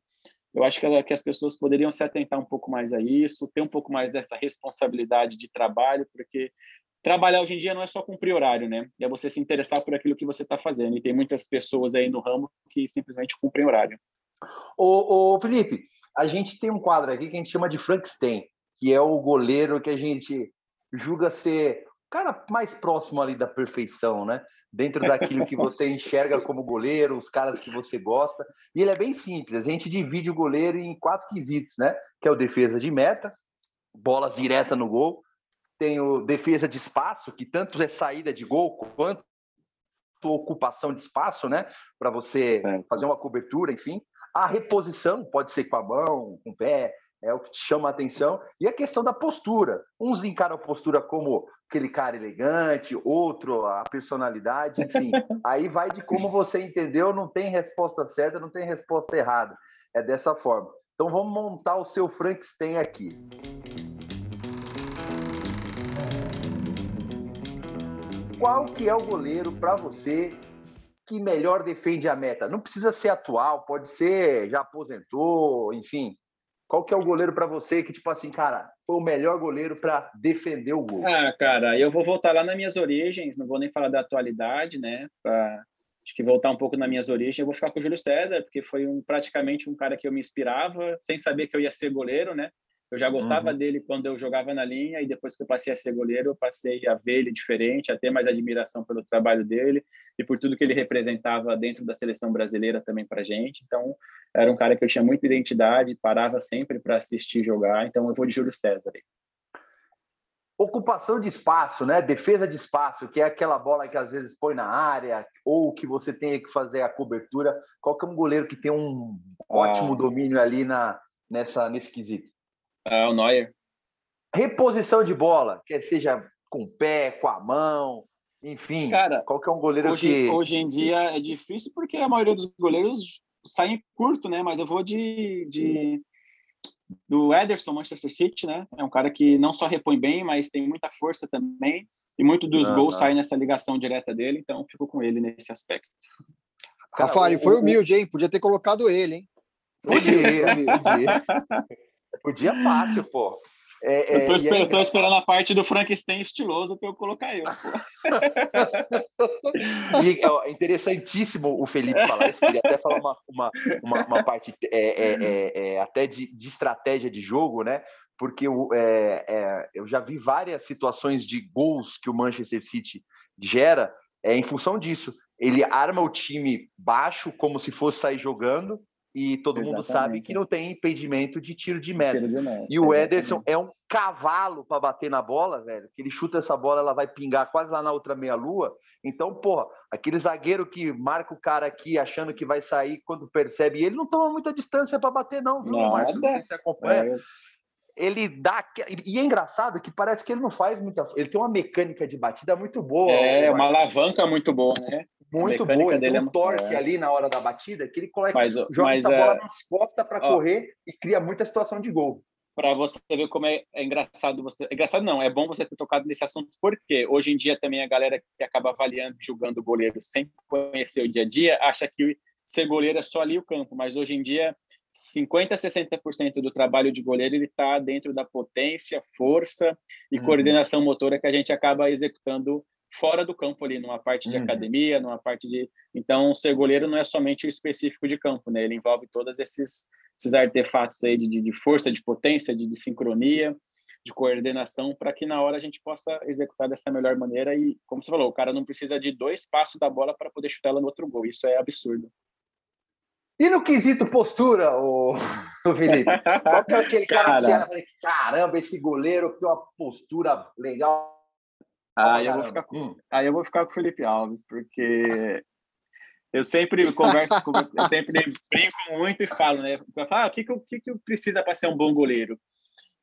Eu acho que, que as pessoas poderiam se atentar um pouco mais a isso, ter um pouco mais dessa responsabilidade de trabalho, porque trabalhar hoje em dia não é só cumprir horário, né? É você se interessar por aquilo que você está fazendo. E tem muitas pessoas aí no ramo que simplesmente cumprem horário. Ô, ô, Felipe, a gente tem um quadro aqui que a gente chama de Frankenstein, que é o goleiro que a gente julga ser cara mais próximo ali da perfeição, né? dentro daquilo que você enxerga como goleiro, os caras que você gosta. E ele é bem simples. A gente divide o goleiro em quatro quesitos, né? Que é o defesa de meta, bola direta no gol. Tem o defesa de espaço, que tanto é saída de gol quanto ocupação de espaço, né? Para você fazer uma cobertura, enfim. A reposição pode ser com a mão, com o pé, é o que te chama a atenção. E a questão da postura. Uns encaram a postura como aquele cara elegante, outro a personalidade, enfim. Aí vai de como você entendeu, não tem resposta certa, não tem resposta errada. É dessa forma. Então vamos montar o seu Frankenstein aqui. Qual que é o goleiro para você que melhor defende a meta? Não precisa ser atual, pode ser já aposentou, enfim. Qual que é o goleiro para você que, tipo assim, cara, foi o melhor goleiro para defender o gol? Ah, cara, eu vou voltar lá nas minhas origens, não vou nem falar da atualidade, né? Pra, acho que voltar um pouco nas minhas origens, eu vou ficar com o Júlio César, porque foi um, praticamente um cara que eu me inspirava, sem saber que eu ia ser goleiro, né? Eu já gostava uhum. dele quando eu jogava na linha e depois que eu passei a ser goleiro, eu passei a ver ele diferente, a ter mais admiração pelo trabalho dele e por tudo que ele representava dentro da seleção brasileira também para gente. Então, era um cara que eu tinha muita identidade, parava sempre para assistir jogar. Então, eu vou de Júlio César. Ocupação de espaço, né? Defesa de espaço, que é aquela bola que às vezes põe na área ou que você tem que fazer a cobertura. Qual que é um goleiro que tem um ótimo ah. domínio ali na nessa nesse quesito? É, o Neuer. Reposição de bola, quer seja com o pé, com a mão, enfim. Cara, qual que é um goleiro hoje, que. Hoje em dia é difícil porque a maioria dos goleiros saem curto, né? Mas eu vou de, de do Ederson, Manchester City, né? É um cara que não só repõe bem, mas tem muita força também. E muito dos ah, gols saem nessa ligação direta dele, então fico com ele nesse aspecto. Rafael, foi humilde, hein? Podia ter colocado ele, hein? Podia, podia. Podia fácil, pô. É, é, eu, tô esperando, tô esperando, a parte do Frankenstein estiloso para eu colocar eu. e, é interessantíssimo o Felipe falar isso. Queria até falar uma, uma, uma, uma parte é, é, é, é, até de, de, estratégia de jogo, né? Porque eu, eu já vi várias situações de gols que o Manchester City gera em função disso. Ele arma o time baixo como se fosse sair jogando e todo Exatamente. mundo sabe que não tem impedimento de tiro de meta. Tiro de meta. E o Ederson é um cavalo para bater na bola, velho. Que ele chuta essa bola, ela vai pingar quase lá na outra meia-lua. Então, porra, aquele zagueiro que marca o cara aqui achando que vai sair quando percebe, ele não toma muita distância para bater, não, viu, Márcio? Não sei se você acompanha. É. Ele dá. E é engraçado que parece que ele não faz muita. Ele tem uma mecânica de batida muito boa. É, uma alavanca muito boa, né? muito boa. Ele tem um é torque é... ali na hora da batida que ele coloca, mas, joga mas, essa bola é... nas costas para correr e cria muita situação de gol. Para você ver como é, é, engraçado você. É engraçado não, é bom você ter tocado nesse assunto, porque hoje em dia também a galera que acaba avaliando e julgando o goleiro sem conhecer o dia a dia acha que ser goleiro é só ali o campo, mas hoje em dia 50 a 60% do trabalho de goleiro ele está dentro da potência, força e uhum. coordenação motora que a gente acaba executando fora do campo ali, numa parte de uhum. academia, numa parte de. Então, ser goleiro não é somente o específico de campo, né? Ele envolve todos esses, esses artefatos aí de, de força, de potência, de, de sincronia, de coordenação, para que na hora a gente possa executar dessa melhor maneira. E, como você falou, o cara não precisa de dois passos da bola para poder chutar ela no outro gol. Isso é absurdo. E no quesito postura, o, o Felipe? Qual que é aquele cara, cara que você olha caramba, esse goleiro tem uma postura legal, Aí eu, vou ficar com, hum. aí eu vou ficar com o Felipe Alves, porque eu sempre converso com, eu sempre brinco muito e falo, né? ah, o que que, que, que precisa para ser um bom goleiro?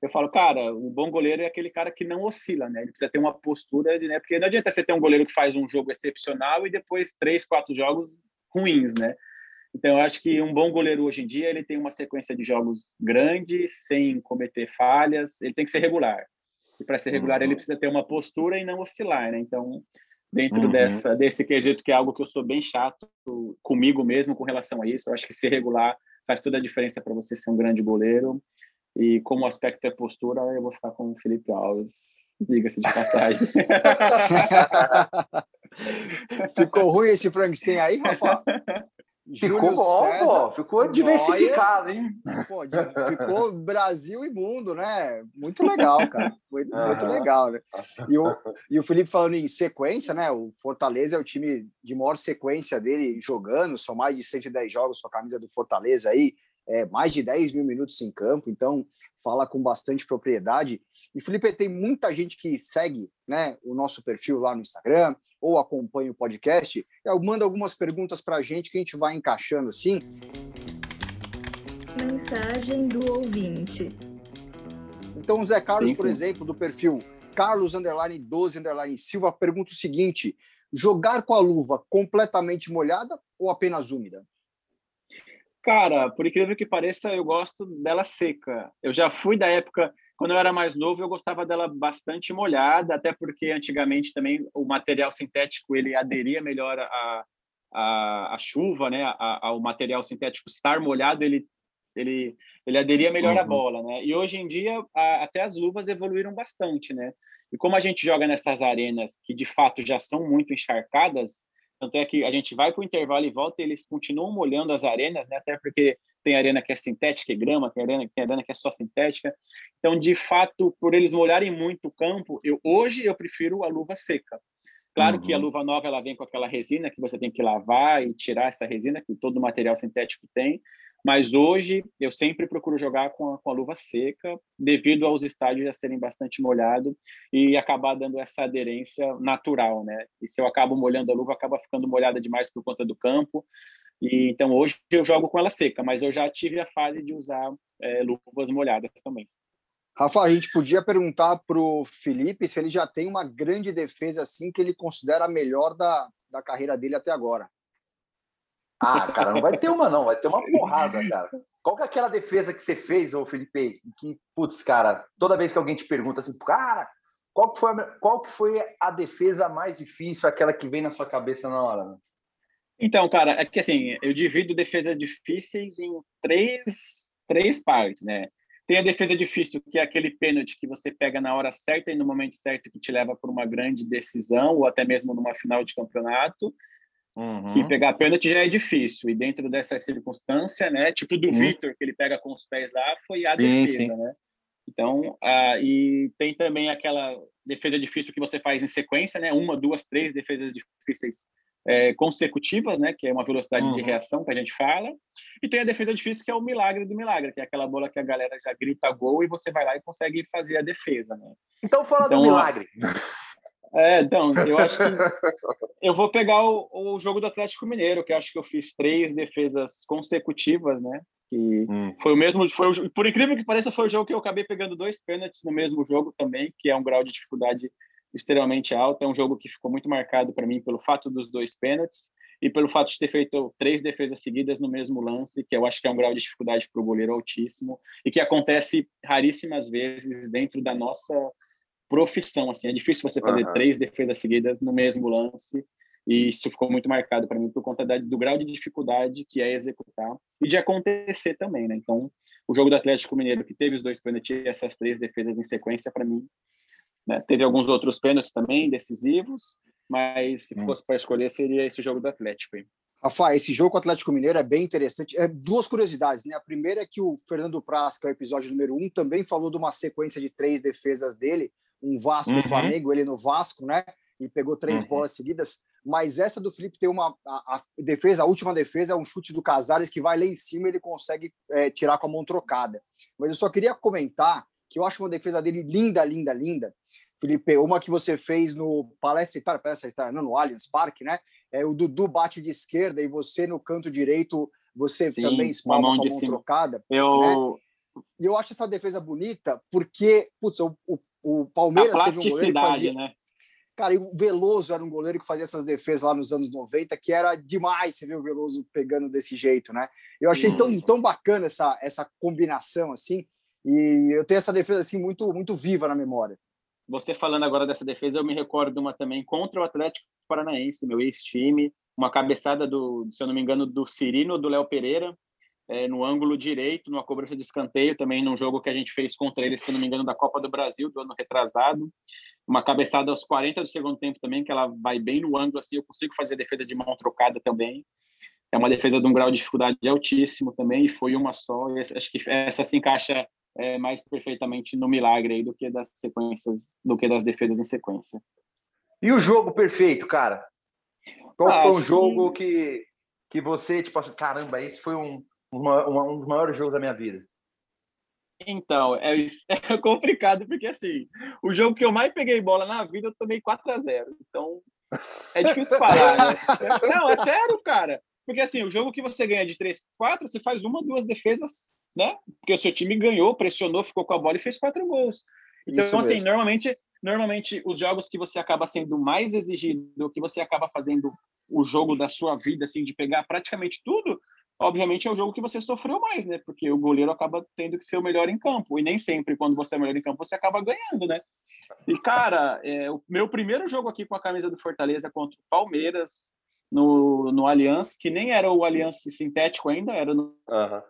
Eu falo, cara, um bom goleiro é aquele cara que não oscila, né? Ele precisa ter uma postura, de, né? Porque não adianta você ter um goleiro que faz um jogo excepcional e depois três, quatro jogos ruins, né? Então, eu acho que um bom goleiro hoje em dia ele tem uma sequência de jogos grandes, sem cometer falhas, ele tem que ser regular. E para ser regular, uhum. ele precisa ter uma postura e não oscilar, né? Então, dentro uhum. dessa desse quesito, que é algo que eu sou bem chato comigo mesmo com relação a isso, eu acho que ser regular faz toda a diferença para você ser um grande goleiro. E como o aspecto é postura, eu vou ficar com o Felipe Alves. Diga-se de passagem. Ficou ruim esse Frankenstein aí, Rafa? Ficou bom, César, pô. Ficou diversificado, hein? Pô, ficou Brasil e mundo, né? Muito legal, cara. Muito, uhum. muito legal, né? E o, e o Felipe falando em sequência, né? O Fortaleza é o time de maior sequência dele jogando, são mais de 110 jogos com a camisa do Fortaleza aí, é, mais de 10 mil minutos em campo, então fala com bastante propriedade. E Felipe, tem muita gente que segue né, o nosso perfil lá no Instagram, ou acompanha o podcast, manda algumas perguntas para a gente que a gente vai encaixando assim. Mensagem do ouvinte. Então, o Zé Carlos, sim, por exemplo, do perfil Carlos underline 12 underline Silva, pergunta o seguinte: jogar com a luva completamente molhada ou apenas úmida? Cara, por incrível que pareça, eu gosto dela seca. Eu já fui da época quando eu era mais novo, eu gostava dela bastante molhada, até porque antigamente também o material sintético ele aderia melhor à, à, à chuva, né? A, ao material sintético estar molhado, ele ele ele aderia melhor uhum. à bola, né? E hoje em dia a, até as luvas evoluíram bastante, né? E como a gente joga nessas arenas que de fato já são muito encharcadas, tanto é que a gente vai para o intervalo e volta e eles continuam molhando as arenas, né? Até porque tem arena que é sintética e grama, tem arena, tem arena que é só sintética. Então, de fato, por eles molharem muito o campo, eu hoje eu prefiro a luva seca. Claro uhum. que a uhum. luva nova ela vem com aquela resina que você tem que lavar e tirar essa resina que todo material sintético tem, mas hoje eu sempre procuro jogar com a, com a luva seca, devido aos estádios já serem bastante molhados e acabar dando essa aderência natural, né? E se eu acabo molhando a luva, acaba ficando molhada demais por conta do campo. E então hoje eu jogo com ela seca, mas eu já tive a fase de usar é, luvas molhadas também. Rafa, a gente podia perguntar para o Felipe se ele já tem uma grande defesa assim que ele considera a melhor da, da carreira dele até agora. Ah, cara, não vai ter uma, não, vai ter uma porrada, cara. Qual que é aquela defesa que você fez, ô Felipe? Que, putz, cara, toda vez que alguém te pergunta assim, cara, qual que foi a, qual que foi a defesa mais difícil, aquela que vem na sua cabeça na hora? Né? Então, cara, é que assim, eu divido defesas difíceis em três, três partes, né? Tem a defesa difícil, que é aquele pênalti que você pega na hora certa e no momento certo que te leva para uma grande decisão ou até mesmo numa final de campeonato. Uhum. E pegar pênalti já é difícil. E dentro dessa circunstância, né? Tipo do uhum. Vitor, que ele pega com os pés lá, foi a sim, defesa, sim. né? Então, ah, e tem também aquela defesa difícil que você faz em sequência, né? Uma, duas, três defesas difíceis é, consecutivas, né, que é uma velocidade uhum. de reação que a gente fala, e tem a defesa difícil que é o milagre do milagre, que é aquela bola que a galera já grita gol e você vai lá e consegue fazer a defesa, né? Então fala então, do milagre. É, então, eu acho que eu vou pegar o, o jogo do Atlético Mineiro, que eu acho que eu fiz três defesas consecutivas, né? Que hum. foi o mesmo, foi o, por incrível que pareça, foi o jogo que eu acabei pegando dois pênaltis no mesmo jogo também, que é um grau de dificuldade extremamente alta. É um jogo que ficou muito marcado para mim pelo fato dos dois pênaltis e pelo fato de ter feito três defesas seguidas no mesmo lance, que eu acho que é um grau de dificuldade para o goleiro altíssimo e que acontece raríssimas vezes dentro da nossa profissão. Assim, é difícil você fazer uhum. três defesas seguidas no mesmo lance e isso ficou muito marcado para mim por conta da, do grau de dificuldade que é executar e de acontecer também, né? Então, o jogo do Atlético Mineiro que teve os dois pênaltis e essas três defesas em sequência para mim né? Teve alguns outros pênaltis também decisivos, mas se hum. fosse para escolher, seria esse jogo do Atlético. Hein? Rafa, esse jogo com o Atlético Mineiro é bem interessante. É, duas curiosidades, né? A primeira é que o Fernando Praz, que é o episódio número um, também falou de uma sequência de três defesas dele, um Vasco uhum. Flamengo, ele no Vasco, né? E pegou três uhum. bolas seguidas. Mas essa do Felipe tem uma a, a, defesa, a última defesa é um chute do Casares que vai lá em cima e ele consegue é, tirar com a mão trocada. Mas eu só queria comentar que eu acho uma defesa dele linda, linda, linda. Felipe, uma que você fez no Palestra Itália, Palestra Itália, não, no Allianz Parque, né? É, o Dudu bate de esquerda e você no canto direito, você Sim, também espalma com a mão trocada. Eu... Né? E eu acho essa defesa bonita porque, putz, o, o, o Palmeiras a teve um goleiro que fazia... né? Cara, e o Veloso era um goleiro que fazia essas defesas lá nos anos 90, que era demais você ver o Veloso pegando desse jeito, né? Eu achei hum. tão, tão bacana essa, essa combinação, assim, e eu tenho essa defesa assim muito muito viva na memória. Você falando agora dessa defesa, eu me recordo de uma também contra o Atlético Paranaense, meu ex-time, uma cabeçada do, se eu não me engano, do Cirino do Léo Pereira, é, no ângulo direito, numa cobrança de escanteio, também num jogo que a gente fez contra ele, se não me engano, da Copa do Brasil, do ano retrasado. Uma cabeçada aos 40 do segundo tempo também, que ela vai bem no ângulo, assim, eu consigo fazer defesa de mão trocada também. É uma defesa de um grau de dificuldade altíssimo também, e foi uma só. Acho que essa se encaixa é, mais perfeitamente no milagre aí do que das sequências, do que das defesas em sequência. E o jogo perfeito, cara? Qual ah, foi um jogo que, que você, tipo assim, caramba, esse foi um, uma, uma, um dos maiores jogos da minha vida? Então, é, é, complicado, porque assim, o jogo que eu mais peguei bola na vida, eu tomei 4 a 0 Então, é difícil falar, né? Não, é sério, cara. Porque assim, o jogo que você ganha de 3 4, você faz uma, duas defesas né? Porque o seu time ganhou, pressionou, ficou com a bola e fez quatro gols. Então, Isso assim, mesmo. normalmente, normalmente os jogos que você acaba sendo mais exigido, que você acaba fazendo o jogo da sua vida, assim, de pegar praticamente tudo, obviamente é o jogo que você sofreu mais, né? Porque o goleiro acaba tendo que ser o melhor em campo. E nem sempre, quando você é melhor em campo, você acaba ganhando, né? E, cara, é, o meu primeiro jogo aqui com a camisa do Fortaleza contra o Palmeiras, no, no Allianz, que nem era o Allianz sintético ainda, era no, uhum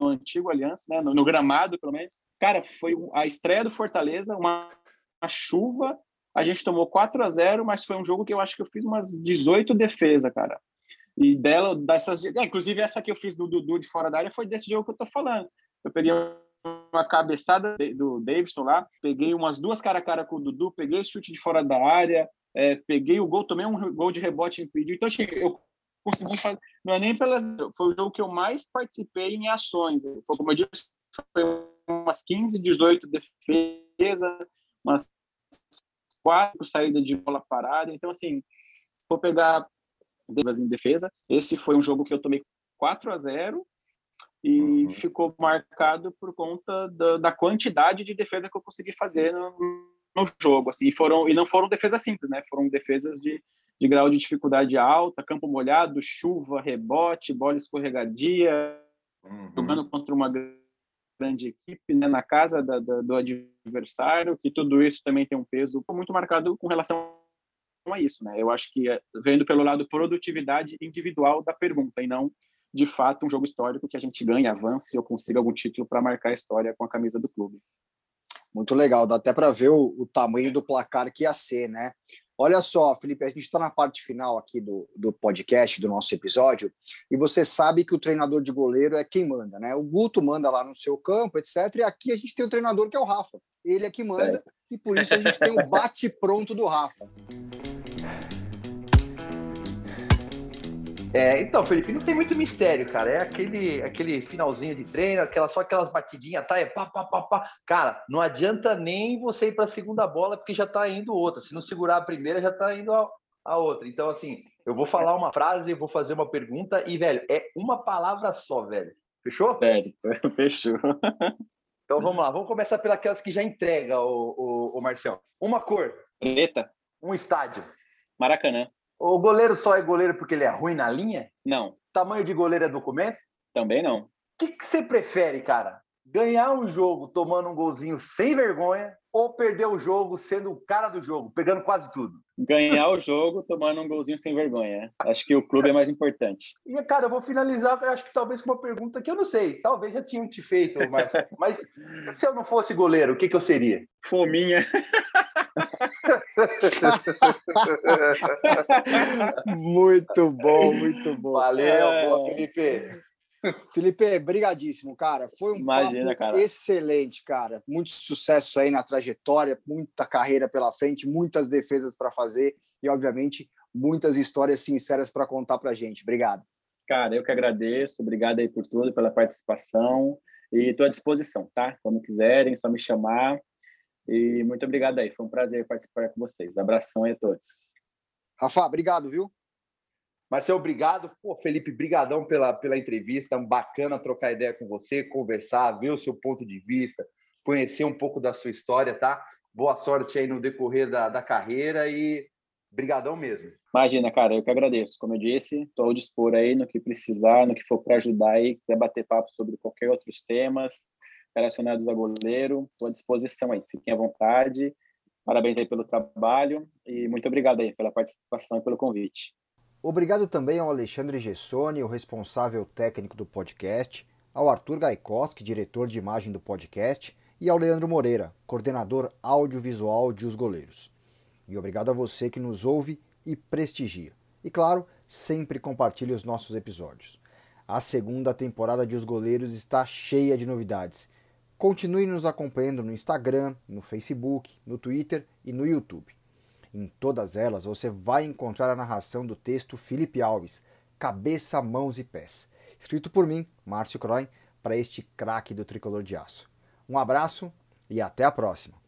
no antigo Aliança, né? No, no, gramado, pelo menos. Cara, foi a estreia do Fortaleza, uma, uma, chuva. A gente tomou 4 a 0 mas foi um jogo que eu acho que eu fiz umas 18 defesas, cara. E dela, dessas. É, inclusive, essa que eu fiz do Dudu de fora da área foi desse jogo que eu tô falando. Eu peguei uma cabeçada do Davidson lá, peguei umas duas cara a cara com o Dudu, peguei chute de fora da área, é, peguei o gol, tomei um gol de rebote impedido. Então, assim, eu consegui fazer. Não é nem pelas. Foi o jogo que eu mais participei em ações. Foi, como eu disse, foi umas 15, 18 defesas, umas quatro saídas de bola parada. Então, assim, for pegar em defesa, esse foi um jogo que eu tomei 4 a 0 e uhum. ficou marcado por conta da, da, quantidade de defesa que eu consegui fazer no, no jogo. Assim, e, foram, e não foram defesas simples, né? Foram defesas de de grau de dificuldade alta, campo molhado, chuva, rebote, bola escorregadia, uhum. jogando contra uma grande equipe né, na casa da, da, do adversário, que tudo isso também tem um peso muito marcado com relação a isso, né? Eu acho que é, vendo pelo lado produtividade individual da pergunta e não de fato um jogo histórico que a gente ganhe, avance ou consiga algum título para marcar a história com a camisa do clube. Muito legal, dá até para ver o, o, tamanho do placar que ia ser, né? Olha só, Felipe, a gente está na parte final aqui do, do podcast, do nosso episódio, e você sabe que o treinador de goleiro é quem manda, né? O Guto manda lá no seu campo, etc. E aqui a gente tem o treinador que é o Rafa. Ele é que manda, é. e por isso a gente tem o bate-pronto do Rafa. É, então, Felipe, não tem muito mistério, cara. É aquele, aquele finalzinho de treino, aquela, só aquelas batidinhas, tá? É pá, pá, pá, pá. Cara, não adianta nem você ir para a segunda bola, porque já tá indo outra. Se não segurar a primeira, já tá indo a, a outra. Então, assim, eu vou falar uma frase, vou fazer uma pergunta e, velho, é uma palavra só, velho. Fechou? Sério, fechou. Então vamos lá, vamos começar pelas que já entrega, o, o, o Marcel. Uma cor. Preta. Um estádio. Maracanã. O goleiro só é goleiro porque ele é ruim na linha? Não. Tamanho de goleiro é documento? Também não. O que, que você prefere, cara? Ganhar um jogo tomando um golzinho sem vergonha ou perder o jogo sendo o cara do jogo, pegando quase tudo? Ganhar o jogo tomando um golzinho sem vergonha. Acho que o clube é mais importante. E, cara, eu vou finalizar, acho que talvez com uma pergunta que eu não sei. Talvez já tinham te feito, Marcelo. Mas se eu não fosse goleiro, o que, que eu seria? Fominha. muito bom, muito bom. Valeu, é... boa, Felipe. Felipe, brigadíssimo, cara. Foi um Imagina, cara. excelente, cara. Muito sucesso aí na trajetória, muita carreira pela frente, muitas defesas para fazer e, obviamente, muitas histórias sinceras para contar para gente. Obrigado. Cara, eu que agradeço. Obrigado aí por tudo, pela participação. E estou à disposição, tá? Quando quiserem, só me chamar. E muito obrigado aí. Foi um prazer participar com vocês. Abração aí a todos. Rafa, obrigado, viu? Marcelo, obrigado. Pô, Felipe, brigadão pela, pela entrevista. Bacana trocar ideia com você, conversar, ver o seu ponto de vista, conhecer um pouco da sua história, tá? Boa sorte aí no decorrer da, da carreira e brigadão mesmo. Imagina, cara, eu que agradeço. Como eu disse, estou ao dispor aí no que precisar, no que for para ajudar aí, quiser bater papo sobre qualquer outros temas relacionados a goleiro, estou à disposição aí. Fiquem à vontade. Parabéns aí pelo trabalho e muito obrigado aí pela participação e pelo convite. Obrigado também ao Alexandre Gessoni, o responsável técnico do podcast, ao Arthur Gaikoski, diretor de imagem do podcast, e ao Leandro Moreira, coordenador audiovisual de Os Goleiros. E obrigado a você que nos ouve e prestigia. E claro, sempre compartilhe os nossos episódios. A segunda temporada de Os Goleiros está cheia de novidades. Continue nos acompanhando no Instagram, no Facebook, no Twitter e no YouTube. Em todas elas você vai encontrar a narração do texto Felipe Alves, Cabeça, Mãos e Pés, escrito por mim, Márcio Croin, para este craque do tricolor de aço. Um abraço e até a próxima!